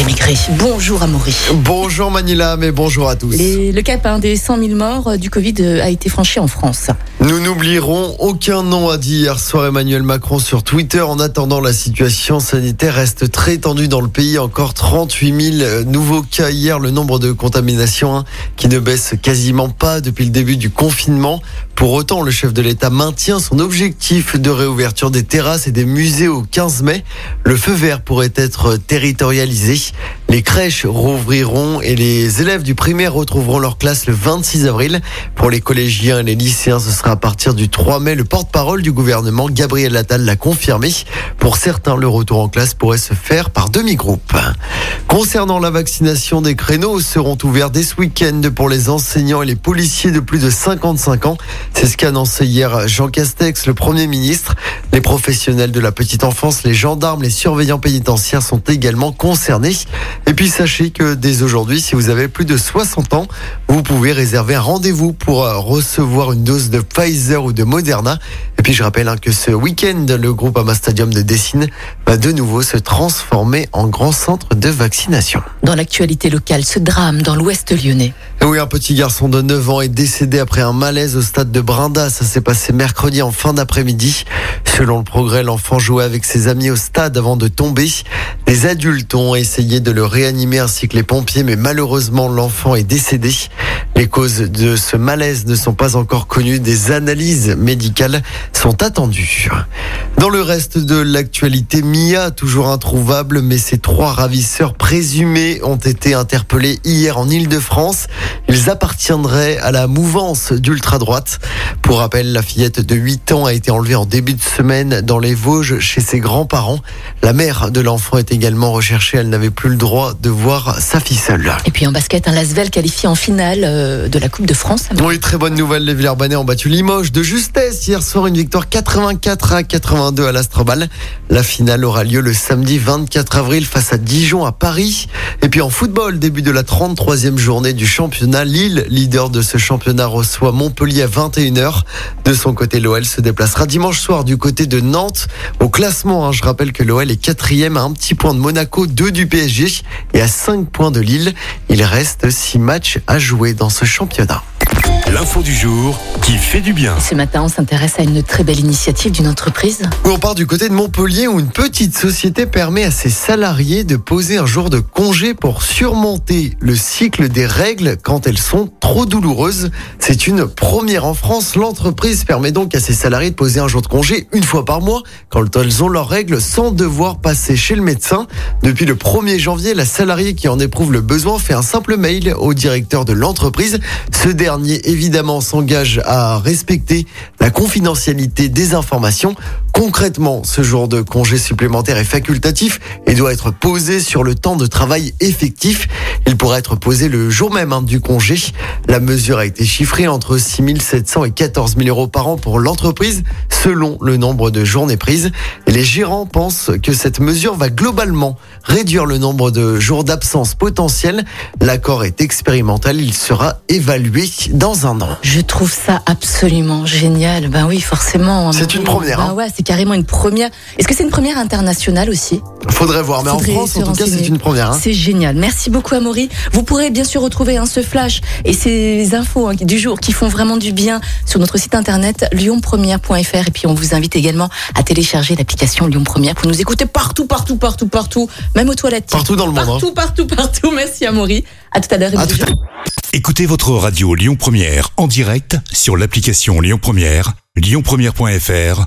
Émigré. Bonjour Amaury. Bonjour Manila, mais bonjour à tous. Les- le cap hein, des 100 000 morts euh, du Covid euh, a été franchi en France. Nous n'oublierons aucun nom, a dit hier soir Emmanuel Macron sur Twitter. En attendant, la situation sanitaire reste très tendue dans le pays. Encore 38 000 nouveaux cas hier. Le nombre de contaminations hein, qui ne baisse quasiment pas depuis le début du confinement. Pour autant, le chef de l'État maintient son objectif de réouverture des terrasses et des musées au 15 mai. Le feu vert pourrait être territorialisé. Les crèches rouvriront et les élèves du primaire retrouveront leur classe le 26 avril. Pour les collégiens et les lycéens, ce sera à partir du 3 mai. Le porte-parole du gouvernement, Gabriel Attal, l'a confirmé. Pour certains, le retour en classe pourrait se faire par demi-groupe. Concernant la vaccination, des créneaux seront ouverts dès ce week-end pour les enseignants et les policiers de plus de 55 ans. C'est ce qu'a annoncé hier Jean Castex, le Premier ministre. Les professionnels de la petite enfance, les gendarmes, les surveillants pénitentiaires sont également concernés. Et puis sachez que dès aujourd'hui, si vous avez plus de 60 ans, vous pouvez réserver un rendez-vous pour euh, recevoir une dose de Pfizer ou de Moderna. Et puis je rappelle hein, que ce week-end, le groupe Ama Stadium de Dessine va de nouveau se transformer en grand centre de vaccination. Dans l'actualité locale, ce drame dans l'ouest lyonnais. Oui, un petit garçon de 9 ans est décédé après un malaise au stade de Brinda. Ça s'est passé mercredi en fin d'après-midi. Selon le progrès, l'enfant jouait avec ses amis au stade avant de tomber. Les adultes ont essayé de le réanimer ainsi que les pompiers, mais malheureusement, l'enfant est décédé. Les causes de ce malaise ne sont pas encore connues. Des analyses médicales sont attendues. Dans le reste de l'actualité, Mia, toujours introuvable, mais ses trois ravisseurs présumés ont été interpellés hier en Ile-de-France. Ils appartiendraient à la mouvance d'ultra-droite. Pour rappel, la fillette de 8 ans a été enlevée en début de semaine dans les Vosges chez ses grands-parents. La mère de l'enfant est également recherchée. Elle n'avait plus le droit de voir sa fille seule. Et puis en basket, un Lasvel qualifié en finale euh, de la Coupe de France. Oui, très bonne nouvelle. Les Villers-Banais ont battu Limoges de justesse hier soir. Une victoire 84 à 82 à l'Astrobal. La finale aura lieu le samedi 24 avril face à Dijon à Paris. Et puis en football, début de la 33e journée du championnat. Lille, leader de ce championnat, reçoit Montpellier à 21h. De son côté, l'OL se déplacera dimanche soir du côté de Nantes. Au classement, hein, je rappelle que l'OL est quatrième à un petit point de Monaco, 2 du PSG et à 5 points de Lille. Il reste 6 matchs à jouer dans ce championnat. L'info du jour qui fait du bien. Ce matin, on s'intéresse à une très belle initiative d'une entreprise. Oui, On part du côté de Montpellier où une petite société permet à ses salariés de poser un jour de congé pour surmonter le cycle des règles quand elles sont trop douloureuses. C'est une première en France. L'entreprise permet donc à ses salariés de poser un jour de congé une fois par mois quand elles ont leurs règles sans devoir passer chez le médecin. Depuis le 1er janvier, la salariée qui en éprouve le besoin fait un simple mail au directeur de l'entreprise. Ce dernier, évidemment, s'engage à respecter la confidentialité des informations. Concrètement, ce jour de congé supplémentaire est facultatif et doit être posé sur le temps de travail effectif. Il pourra être posé le jour même hein, du congé. La mesure a été chiffrée entre 6 700 et 14 000 euros par an pour l'entreprise, selon le nombre de journées prises. Et les gérants pensent que cette mesure va globalement réduire le nombre de jours d'absence potentiels. L'accord est expérimental, il sera évalué dans un an. Je trouve ça absolument génial. Ben oui, forcément. C'est une première, Ben hein. ouais, c'est carrément une première. Est-ce que c'est une première internationale aussi? Faudrait voir, mais Faudrait en France, en tout cas, c'est une première. hein. C'est génial. Merci beaucoup, Amaury. Vous pourrez bien sûr retrouver hein, ce flash et ces infos hein, du jour qui font vraiment du bien sur notre site internet lyonpremière.fr. Et puis, on vous invite également à télécharger l'application Lyon Première pour nous écouter partout, partout, partout, partout, même aux toilettes. Partout dans le monde, hein. Partout, partout, partout. Merci, Amaury. À tout à l'heure. Écoutez votre radio Lyon Première en direct sur l'application Lyon Première, lyonpremière.fr